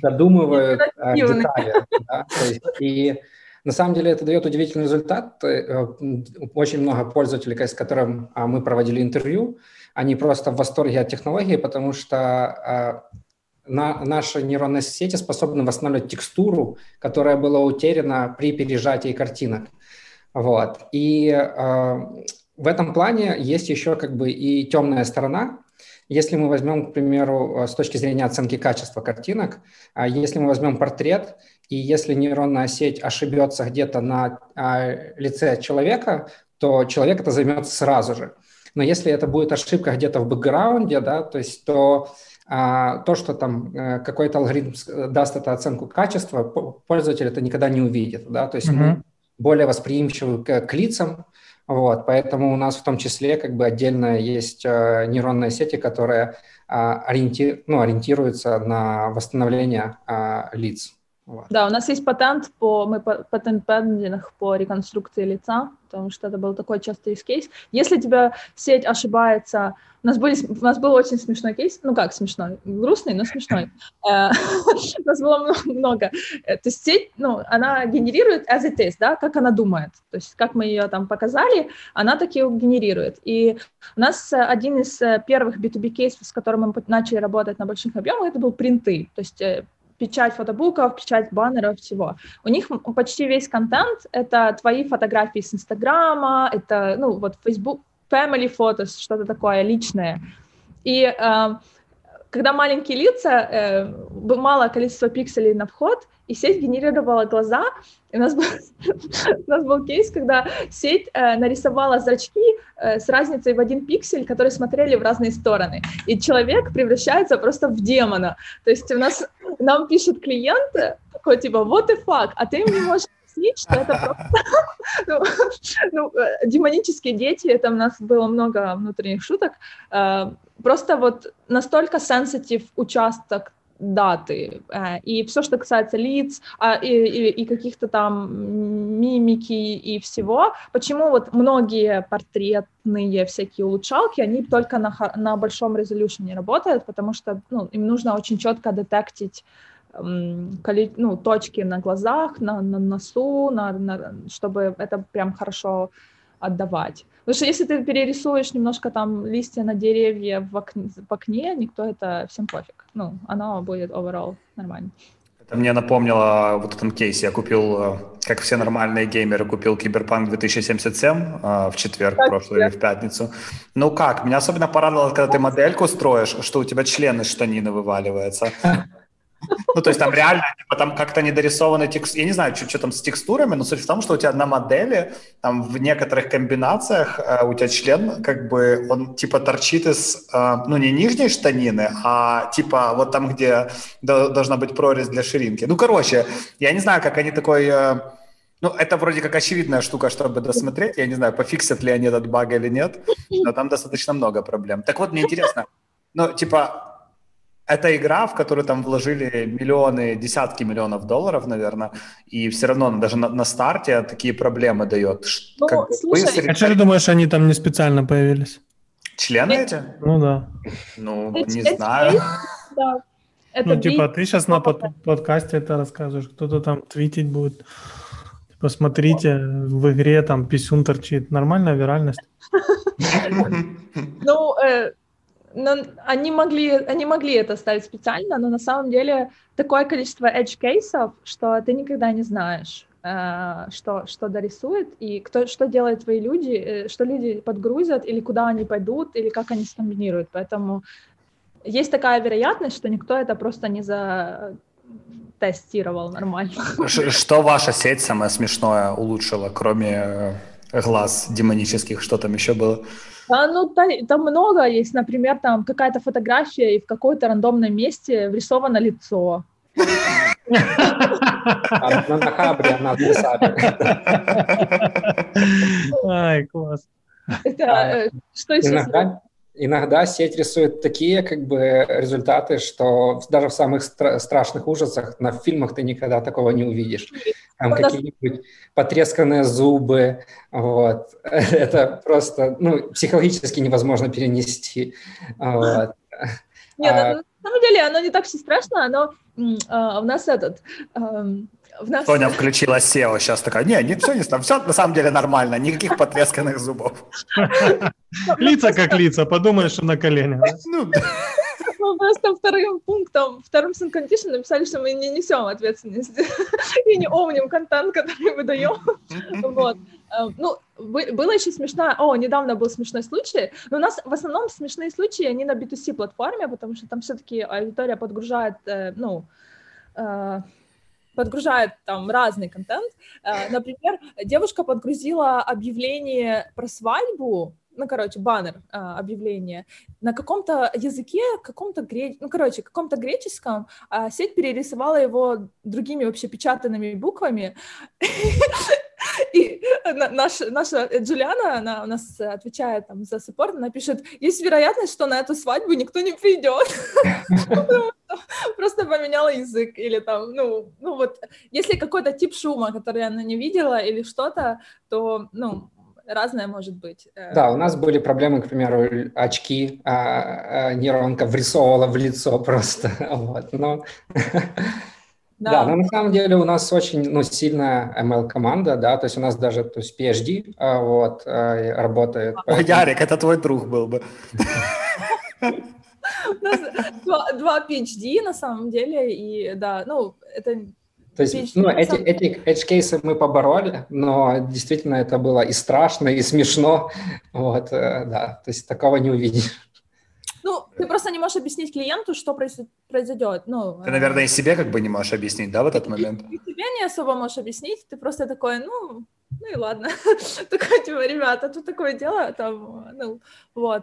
додумывают э, детали. Да, есть, и на самом деле это дает удивительный результат. Э, очень много пользователей, с которым а, мы проводили интервью, они просто в восторге от технологии, потому что э, на, наши нейронные сети способны восстанавливать текстуру, которая была утеряна при пережатии картинок. Вот. И э, в этом плане есть еще как бы и темная сторона. Если мы возьмем, к примеру, э, с точки зрения оценки качества картинок, э, если мы возьмем портрет, и если нейронная сеть ошибется где-то на э, лице человека, то человек это займется сразу же. Но если это будет ошибка где-то в бэкграунде, да, то есть то а то, что там э, какой-то алгоритм даст эту оценку качества, пользователь это никогда не увидит, да, то есть mm-hmm. мы более восприимчивы к, к лицам, вот, поэтому у нас в том числе как бы отдельно есть э, нейронные сети, которые э, ориенти, ну, ориентируются на восстановление э, лиц, Вот. Да, у нас есть патент по, мы патент пендинг по реконструкции лица, потому что это был такой частый кейс. Если тебя сеть ошибается, у нас, были, у нас был очень смешной кейс, ну как смешной, грустный, но смешной. Э, у нас было много. Э, то есть сеть, ну, она генерирует as it is, да, как она думает. То есть как мы ее там показали, она таки генерирует. И у нас один из первых B2B кейсов, с которым мы начали работать на больших объемах, это был принты. То есть печать фотобуков, печать баннеров, всего. У них почти весь контент — это твои фотографии с Инстаграма, это, ну, вот Facebook, family photos, что-то такое личное. И э, когда маленькие лица, э, мало количество пикселей на вход, и сеть генерировала глаза. И у нас был, у нас был кейс, когда сеть э, нарисовала зрачки э, с разницей в один пиксель, которые смотрели в разные стороны. И человек превращается просто в демона. То есть у нас нам пишут клиенты такой типа what the fuck, а ты им не можешь объяснить, что это просто ну, ну, э, демонические дети, это у нас было много внутренних шуток, э, просто вот настолько сенситив участок даты. Э, и все, что касается лиц а, и, и, и каких-то там мимики и всего, почему вот многие портретные всякие улучшалки, они только на, на большом резолюшене работают, потому что ну, им нужно очень четко детектить ну, точки на глазах, на, на носу, на, на, чтобы это прям хорошо отдавать. Потому что если ты перерисуешь немножко там листья на деревья в окне, в окне никто это всем пофиг. Ну, оно будет overall нормально. Это мне напомнило вот этом кейсе. Я купил, э, как все нормальные геймеры, купил Киберпанк 2077 э, в четверг так, прошлый или в пятницу. Ну как, меня особенно порадовало, когда ты модельку строишь, что у тебя члены штанины вываливаются. Ну, то есть там реально, типа, там как-то недорисованы текст... Я не знаю, что, что там с текстурами, но суть в том, что у тебя на модели, там в некоторых комбинациях э, у тебя член, как бы, он типа торчит из, э, ну, не нижней штанины, а типа вот там, где до, должна быть прорезь для ширинки. Ну, короче, я не знаю, как они такой... Э, ну, это вроде как очевидная штука, чтобы досмотреть. Я не знаю, пофиксят ли они этот баг или нет, но там достаточно много проблем. Так вот, мне интересно, ну, типа, это игра, в которую там вложили миллионы, десятки миллионов долларов, наверное, и все равно даже на, на старте такие проблемы дает. Ну, как слушай, быстро... а что ты думаешь, они там не специально появились? Члены эти? Ну да. Ну, эти, не эти, знаю. Да. Это ну, типа, ты сейчас на под, подкасте это рассказываешь, кто-то там твитить будет. Типа, смотрите, в игре там писюн торчит. Нормальная виральность? Ну, э, но они могли, они могли это ставить специально, но на самом деле такое количество edge кейсов, что ты никогда не знаешь, э, что, что дорисует, и кто, что делают твои люди, э, что люди подгрузят, или куда они пойдут, или как они скомбинируют. Поэтому есть такая вероятность, что никто это просто не за тестировал нормально. Что ваша сеть самое смешное улучшила, кроме глаз демонических, что там еще было? А, ну, там, там много есть. Например, там какая-то фотография, и в какой-то рандомном месте врисовано лицо. На Нахабре она Ай, класс. Э, что еще? Иногда сеть рисует такие как бы результаты, что даже в самых стра- страшных ужасах на фильмах ты никогда такого не увидишь. Там какие-нибудь потресканные зубы, вот. Это просто, ну, психологически невозможно перенести. Вот. Нет, а... на самом деле оно не так все страшно, оно а, у нас этот... А, в нас... Соня включила SEO, сейчас такая, не, не все, не, все на самом деле нормально, никаких потресканных зубов. Лица как лица, подумаешь, что на коленях. Ну, мы просто вторым пунктом, вторым сын condition написали, что мы не несем ответственность и не омним контент, который мы даем. Вот. Эм, ну, было еще смешно, о, недавно был смешной случай, но у нас в основном смешные случаи, они на B2C платформе, потому что там все-таки аудитория подгружает, э, ну, э, подгружает там разный контент. Э, например, девушка подгрузила объявление про свадьбу, ну, короче, баннер а, объявления на каком-то языке, каком-то гре... ну, короче, каком-то греческом, а сеть перерисовала его другими вообще печатанными буквами. И наш, наша Джулиана, она у нас отвечает там за саппорт, она пишет, есть вероятность, что на эту свадьбу никто не придет. Просто поменяла язык или там, ну, ну вот, если какой-то тип шума, который она не видела или что-то, то, ну, разное может быть. Э. Да, у нас были проблемы, к примеру, очки, а, а нейронка врисовывала в лицо просто, вот, но... Да. да, но на самом деле у нас очень ну, сильная ML-команда, да, то есть у нас даже то есть PhD а, вот, а, работает. О, поэтому... Ярик, это твой друг был бы. Два, два PhD на самом деле, и да, ну, это то есть, ну, эти, эти edge-кейсы мы побороли, но действительно это было и страшно, и смешно, вот, э, да, то есть такого не увидишь. Ну, ты просто не можешь объяснить клиенту, что произойдет. Ну, ты, наверное, и себе как бы не можешь объяснить, да, в этот момент? Ты себе не особо можешь объяснить, ты просто такой, ну, ну и ладно. такое, типа, ребята, тут такое дело, там, ну, вот.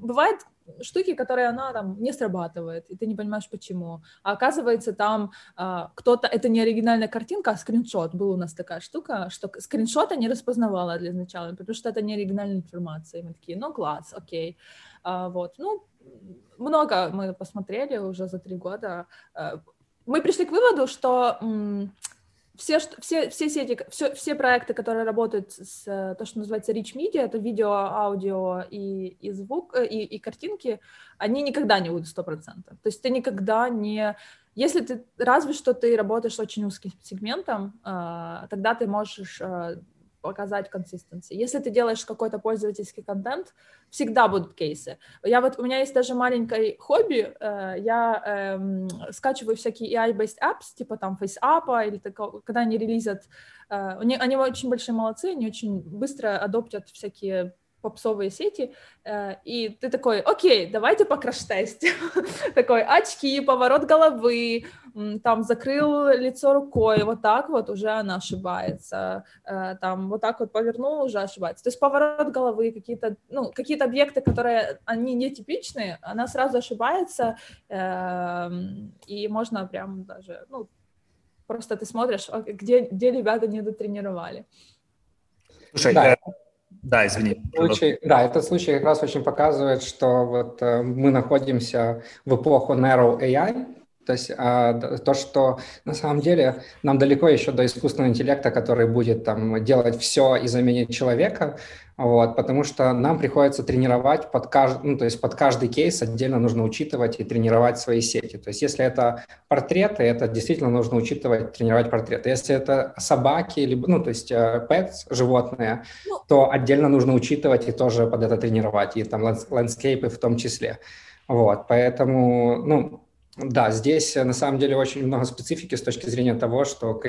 Бывает, штуки, которые она там не срабатывает, и ты не понимаешь почему. А оказывается, там а, кто-то, это не оригинальная картинка, а скриншот. Была у нас такая штука, что скриншота не распознавала для начала, потому что это не оригинальная информация. И мы такие, ну класс, окей. А, вот, ну, много мы посмотрели уже за три года. А, мы пришли к выводу, что все, все, все сети, все, все проекты, которые работают с то, что называется Rich Media, это видео, аудио и, и звук, э, и, и картинки, они никогда не будут 100%. То есть ты никогда не... Если ты, разве что ты работаешь с очень узким сегментом, а, тогда ты можешь а, показать консистенции. Если ты делаешь какой-то пользовательский контент, всегда будут кейсы. Я вот, у меня есть даже маленькое хобби, э, я э, скачиваю всякие AI-based apps, типа там FaceApp, или такого, когда они релизят, э, они, они очень большие молодцы, они очень быстро адоптят всякие попсовые сети, э, и ты такой, окей, давайте по краш-тестим. такой, очки, поворот головы, там закрыл лицо рукой, вот так вот уже она ошибается, э, там вот так вот повернул, уже ошибается. То есть поворот головы, какие-то, ну, какие-то объекты, которые, они нетипичные, она сразу ошибается, эм, и можно прям даже, ну, просто ты смотришь, где, где ребята не дотренировали. Слушай, да. Да, извини. Случай, да, этот случай как раз очень показывает, что вот э, мы находимся в эпоху narrow AI, то есть а, то, что на самом деле нам далеко еще до искусственного интеллекта, который будет там делать все и заменить человека, вот, потому что нам приходится тренировать под каждый, ну, то есть под каждый кейс отдельно нужно учитывать и тренировать свои сети. То есть если это портреты, это действительно нужно учитывать, тренировать портреты. Если это собаки, либо, ну, то есть э, pets, животные, ну. то отдельно нужно учитывать и тоже под это тренировать, и там ландскейпы в том числе. Вот, поэтому, ну, да, здесь э, на самом деле очень много специфики с точки зрения того, что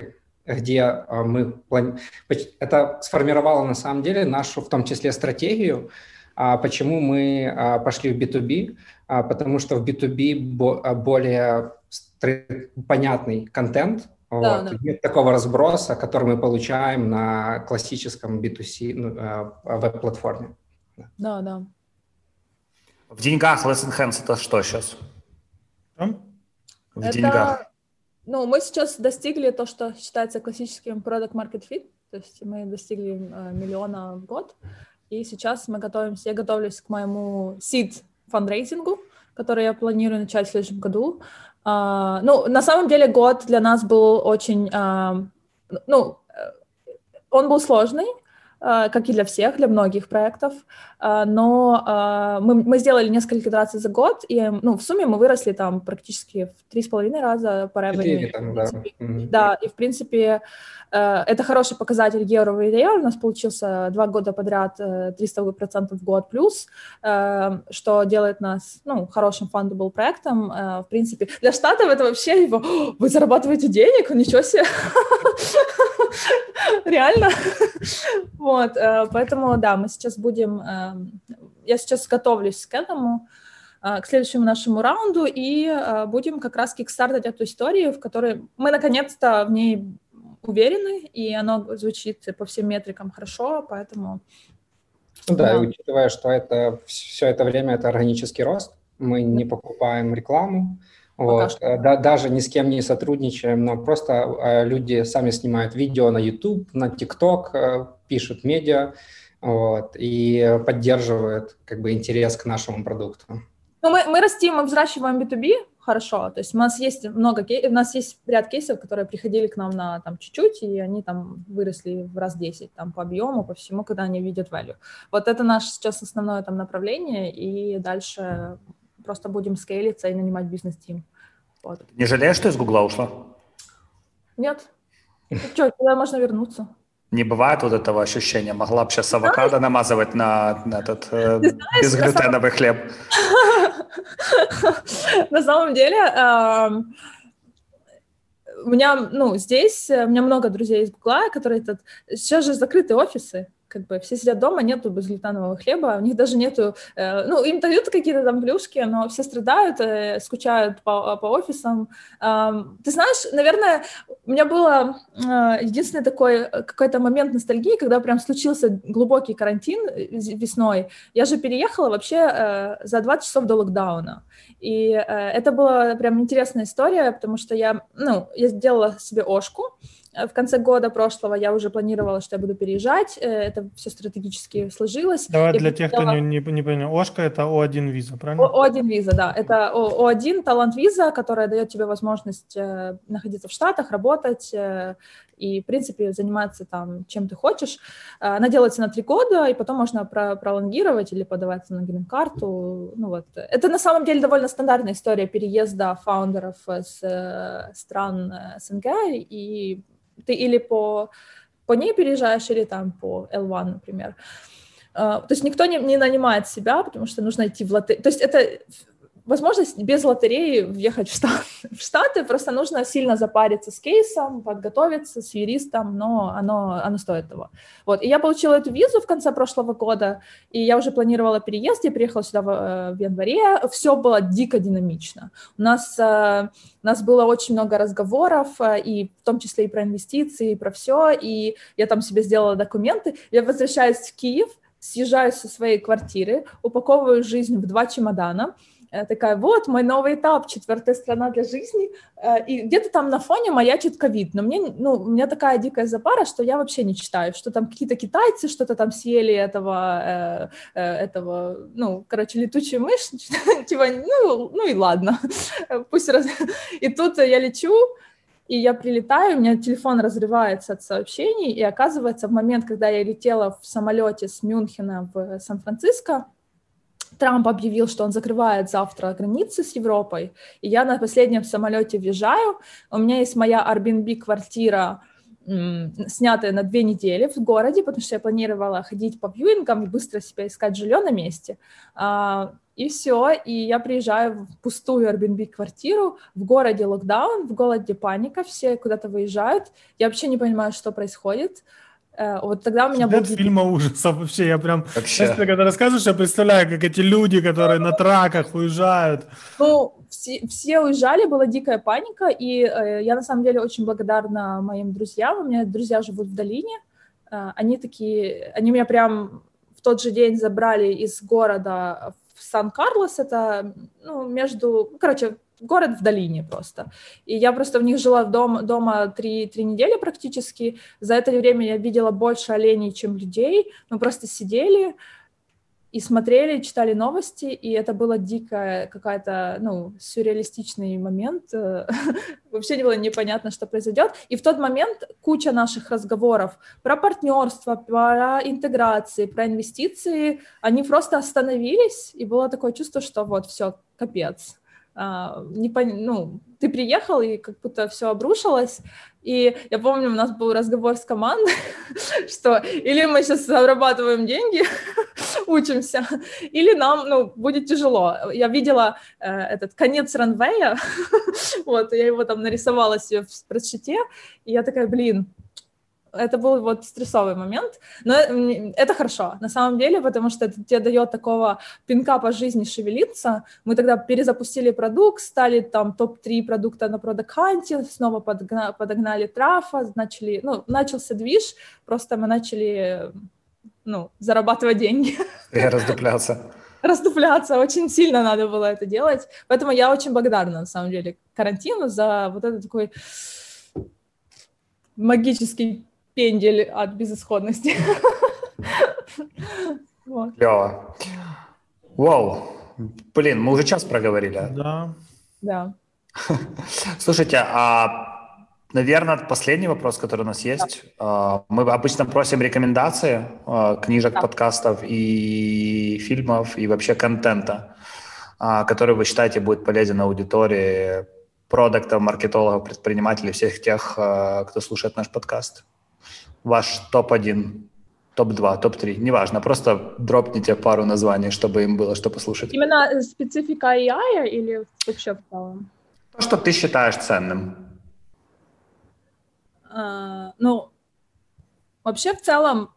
где а, мы плани... это сформировало на самом деле нашу в том числе стратегию, а почему мы а, пошли в B2B, потому что в B2B более понятный контент, да, вот. да. Нет такого разброса, который мы получаем на классическом B2C ну, веб-платформе. Да, да. В деньгах Less Enhance это что сейчас? В это, деньгах. Ну, мы сейчас достигли то, что считается классическим product market fit, то есть мы достигли э, миллиона в год, и сейчас мы готовимся, я готовлюсь к моему seed фандрейзингу, который я планирую начать в следующем году. Uh, ну, на самом деле год для нас был очень, uh, ну, э, он был сложный, как и для всех, для многих проектов. А, но а, мы, мы сделали несколько итераций за год, и ну, в сумме мы выросли там практически в три с половиной раза по ревеню. Да. да, и в принципе э, это хороший показатель year-over-year, у нас получился два года подряд 300% э, в год плюс, э, что делает нас ну, хорошим fundable проектом. В принципе, для штатов это вообще, типа, вы зарабатываете денег, ничего себе! Реально? Вот, поэтому, да, мы сейчас будем я сейчас готовлюсь к этому, к следующему нашему раунду, и будем как раз кикстартать эту историю, в которой мы наконец-то в ней уверены, и оно звучит по всем метрикам хорошо, поэтому... Ну да, да. и учитывая, что это все это время это органический рост, мы не покупаем рекламу, Вот. Да, даже ни с кем не сотрудничаем, но просто люди сами снимают видео на YouTube, на TikTok, пишут медиа, вот, и поддерживают как бы интерес к нашему продукту. Ну, мы, мы растим, мы взращиваем B2B хорошо, то есть у нас есть много, у нас есть ряд кейсов, которые приходили к нам на там чуть-чуть, и они там выросли в раз 10 там по объему, по всему, когда они видят value. Вот это наше сейчас основное там направление, и дальше просто будем скейлиться и нанимать бизнес-тим. Вот. Не жалеешь, что из Гугла ушла? Нет. Что, туда можно вернуться. Не бывает вот этого ощущения. Могла бы сейчас авокадо намазывать на, на этот э, безглютеновый хлеб. На самом деле, у меня, ну, здесь, у меня много друзей из Гугла, которые тут... Сейчас же закрыты офисы, как бы все сидят дома, нету безглютенового хлеба, у них даже нету, э, ну, им дают какие-то там плюшки, но все страдают, э, скучают по, по офисам. Э, ты знаешь, наверное, у меня было э, единственный такой э, какой-то момент ностальгии, когда прям случился глубокий карантин э, весной. Я же переехала вообще э, за 20 часов до локдауна, и э, это была прям интересная история, потому что я, ну, я сделала себе ошку, в конце года прошлого я уже планировала, что я буду переезжать. Э, это все стратегически сложилось. Давай для тех, кто не, не, не понял. ОШКа – это О1 виза, правильно? О1 виза, да. Это О1 талант виза, которая дает тебе возможность э, находиться в Штатах, работать и, в принципе, заниматься там, чем ты хочешь. Она делается на три года, и потом можно про пролонгировать или подаваться на грин-карту. Ну, вот. Это на самом деле довольно стандартная история переезда фаундеров с стран СНГ, и ты или по, по ней переезжаешь, или там по L1, например. Uh, то есть никто не, не нанимает себя, потому что нужно идти в лотерею. То есть это возможность без лотереи въехать в, штат, в Штаты, просто нужно сильно запариться с кейсом, подготовиться с юристом, но оно, оно стоит того. Вот. И я получила эту визу в конце прошлого года, и я уже планировала переезд, я приехала сюда в, э, в январе, все было дико динамично. У нас, э, у нас было очень много разговоров, э, и в том числе и про инвестиции, и про все, и я там себе сделала документы, я возвращаюсь в Киев, съезжаю со своей квартиры, упаковываю жизнь в два чемодана, такая, вот мой новый этап, четвертая страна для жизни, э, и где-то там на фоне маячит ковид, но мне, ну, у меня такая дикая запара, что я вообще не читаю, что там какие-то китайцы что-то там съели этого, э, этого, ну, короче, летучую мышь, типа, ну, ну и ладно, пусть раз... И тут я лечу, и я прилетаю, у меня телефон разрывается от сообщений, и оказывается, в момент, когда я летела в самолете с Мюнхена в Сан-Франциско, Трамп объявил, что он закрывает завтра границы с Европой, и я на последнем самолете въезжаю, у меня есть моя Airbnb-квартира, снятая на две недели в городе, потому что я планировала ходить по вьюингам и быстро себе искать жилье на месте. А, и все, и я приезжаю в пустую Airbnb-квартиру, в городе локдаун, в городе паника, все куда-то выезжают, я вообще не понимаю, что происходит. Э, вот тогда у меня был... фильма ужасов вообще, я прям... Вообще. Если, когда рассказываешь, я представляю, как эти люди, которые на траках уезжают. Ну, все, все уезжали, была дикая паника, и э, я на самом деле очень благодарна моим друзьям, у меня друзья живут в долине, э, они такие, они меня прям в тот же день забрали из города в Сан-Карлос, это, ну, между, ну, короче, город в долине просто. И я просто в них жила дом, дома три, три недели практически. За это время я видела больше оленей, чем людей. Мы просто сидели и смотрели, читали новости, и это было дикая какая-то, ну, сюрреалистичный момент. Вообще не было непонятно, что произойдет. И в тот момент куча наших разговоров про партнерство, про интеграции, про инвестиции, они просто остановились, и было такое чувство, что вот, все, капец не пон... ну, ты приехал, и как будто все обрушилось. И я помню, у нас был разговор с командой, что или мы сейчас зарабатываем деньги, учимся, или нам ну, будет тяжело. Я видела э, этот конец ранвея, вот, я его там нарисовала себе в спредшите, и я такая, блин, это был вот стрессовый момент, но это хорошо, на самом деле, потому что это тебе дает такого пинка по жизни шевелиться. Мы тогда перезапустили продукт, стали там топ-3 продукта на Hunt, снова подогнали, подогнали трафа, начали, ну, начался движ, просто мы начали, ну, зарабатывать деньги. И раздупляться. расступляться, очень сильно надо было это делать. Поэтому я очень благодарна, на самом деле, карантину за вот этот такой магический пендель от безысходности. Клево. Вау. Блин, мы уже час проговорили. Да. Да. Слушайте, а Наверное, последний вопрос, который у нас есть. А, мы обычно просим рекомендации а, книжек, да. подкастов и фильмов, и вообще контента, а, который вы считаете будет полезен аудитории продуктов, маркетологов, предпринимателей, всех тех, кто слушает наш подкаст. Ваш топ-1, топ-2, топ-3, неважно, просто дропните пару названий, чтобы им было что послушать. Именно специфика AI или вообще в целом? То, что ты считаешь ценным. А, ну, вообще в целом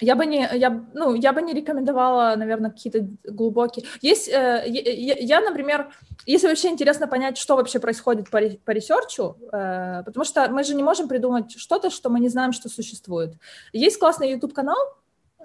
я бы не, я, ну, я бы не рекомендовала, наверное, какие-то глубокие. Есть, э, я, я, например, если вообще интересно понять, что вообще происходит по, по ресерчу, э, потому что мы же не можем придумать что-то, что мы не знаем, что существует. Есть классный YouTube-канал,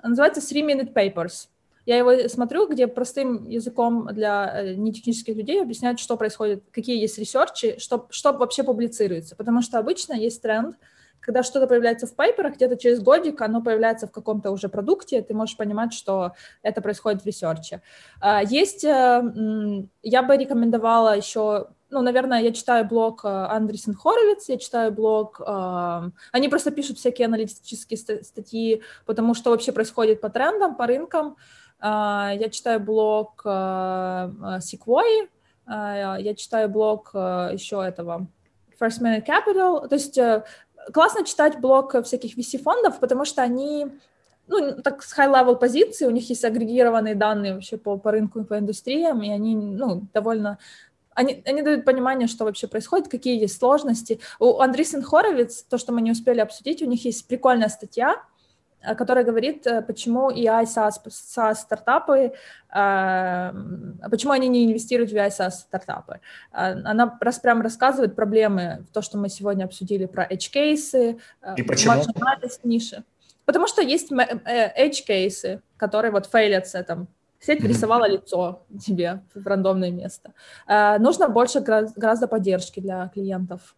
называется Three Minute Papers. Я его смотрю, где простым языком для э, нетехнических людей объясняют, что происходит, какие есть research и, что, что вообще публицируется. Потому что обычно есть тренд, когда что-то появляется в paper ах, где-то через годик оно появляется в каком-то уже продукте, ты можешь понимать, что это происходит в research е. А, есть, э, я бы рекомендовала еще ну, наверное, я читаю блог э, Andreessen Horowitz, я читаю блог, они просто пишут всякие аналитические статьи, потому что вообще происходит по трендам, по рынкам, а, я читаю блог а, Sequoia, я читаю блог еще этого First Minute Capital. То есть э, классно читать блог всяких VC-фондов, потому что они ну, так с high-level позиции, у них есть агрегированные данные вообще по, по рынку и по индустриям, и они, ну, довольно они, они дают понимание, что вообще происходит, какие есть сложности. У Андресен Хоровиц, то, что мы не успели обсудить, у них есть прикольная статья, которая говорит, э, почему AI SaaS, SaaS стартапы, э, почему они не инвестируют в AI SaaS стартапы. Она раз прям рассказывает проблемы, то, что мы сегодня обсудили про edge кейсы, и почему? ниши. Потому что есть edge кейсы, которые вот фейлятся там Сеть рисовала лицо тебе в рандомное место. нужно больше гораздо поддержки для клиентов.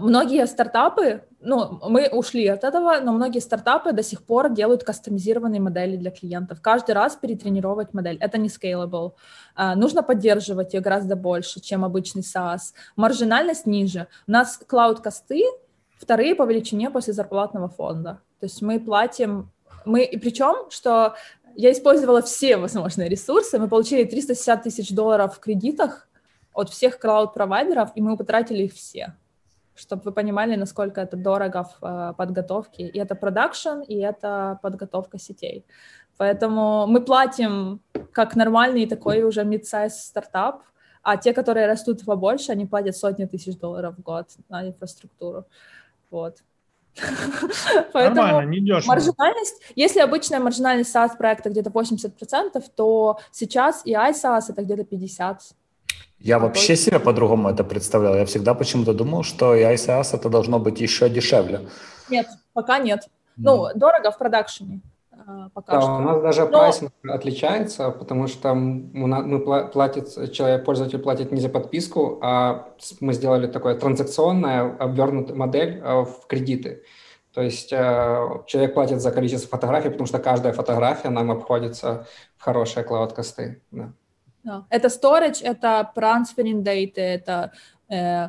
Многие стартапы, ну, мы ушли от этого, но многие стартапы до сих пор делают кастомизированные модели для клиентов. Каждый раз перетренировать модель. Это не scalable. А, нужно поддерживать ее гораздо больше, чем обычный SaaS. Маржинальность ниже. У нас клауд-косты вторые по величине после зарплатного фонда. То есть мы платим, мы, и причем, что я использовала все возможные ресурсы, мы получили 360 тысяч долларов в кредитах от всех клауд-провайдеров, и мы потратили их все чтобы вы понимали, насколько это дорого в э, подготовке. И это продакшн, и это подготовка сетей. Поэтому мы платим как нормальный такой уже mid-size стартап, а те, которые растут побольше, они платят сотни тысяч долларов в год на инфраструктуру. Вот. Поэтому маржинальность, если обычная маржинальность SaaS проекта где-то 80%, то сейчас и iSaaS это где-то 50%. Я вообще себе по-другому это представлял. Я всегда почему-то думал, что и ICAS это должно быть еще дешевле. Нет, пока нет. Ну, дорого в продакшене. А, пока да, что. у нас даже Но... прайсинг отличается, потому что мы платит, человек, пользователь платит не за подписку, а мы сделали такое транзакционное, обвернутую модель а, в кредиты. То есть э, человек платит за количество фотографий, потому что каждая фотография нам обходится в хорошие клауд-косты. Да. Да. Это storage, это transferring data, это... Э,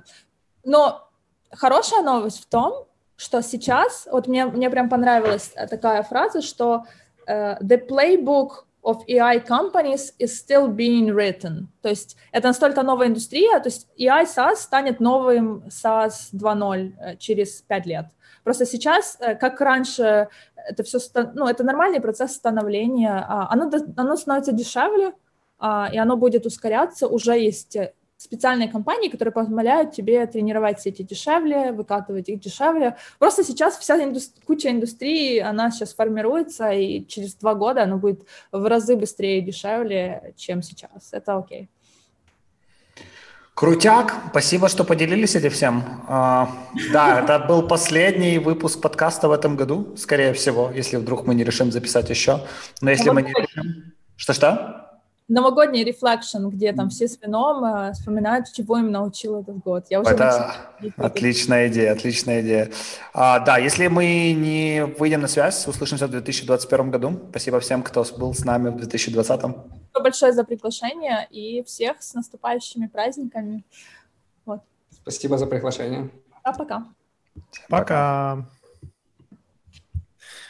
но хорошая новость в том, что сейчас, вот мне, мне прям понравилась такая фраза, что uh, the playbook of AI companies is still being written. То есть это настолько новая индустрия, то есть AI SaaS станет новым SaaS 2.0 э, через 5 лет. Просто сейчас, э, как раньше, это все, ну, это нормальный процесс становления, а оно, оно становится дешевле, и оно будет ускоряться. Уже есть э, специальные компании, которые позволяют тебе тренировать сети дешевле, выкатывать их дешевле. Просто сейчас вся индустри- куча индустрии, она сейчас формируется, и через два года она будет в разы быстрее и дешевле, чем сейчас. Это окей. Крутяк, спасибо, что поделились этим всем. А, да, это был последний выпуск подкаста в этом году, скорее всего, если вдруг мы не решим записать еще. Но если мы не решим... Что-что? Новогодний рефлекшн, где там все с вином э, вспоминают, чего им научил этот год. Я уже Это отличная идея, отличная идея. А, да, если мы не выйдем на связь, услышимся в 2021 году. Спасибо всем, кто был с нами в 2020. Спасибо большое за приглашение и всех с наступающими праздниками. Вот. Спасибо за приглашение. Пока-пока. Пока.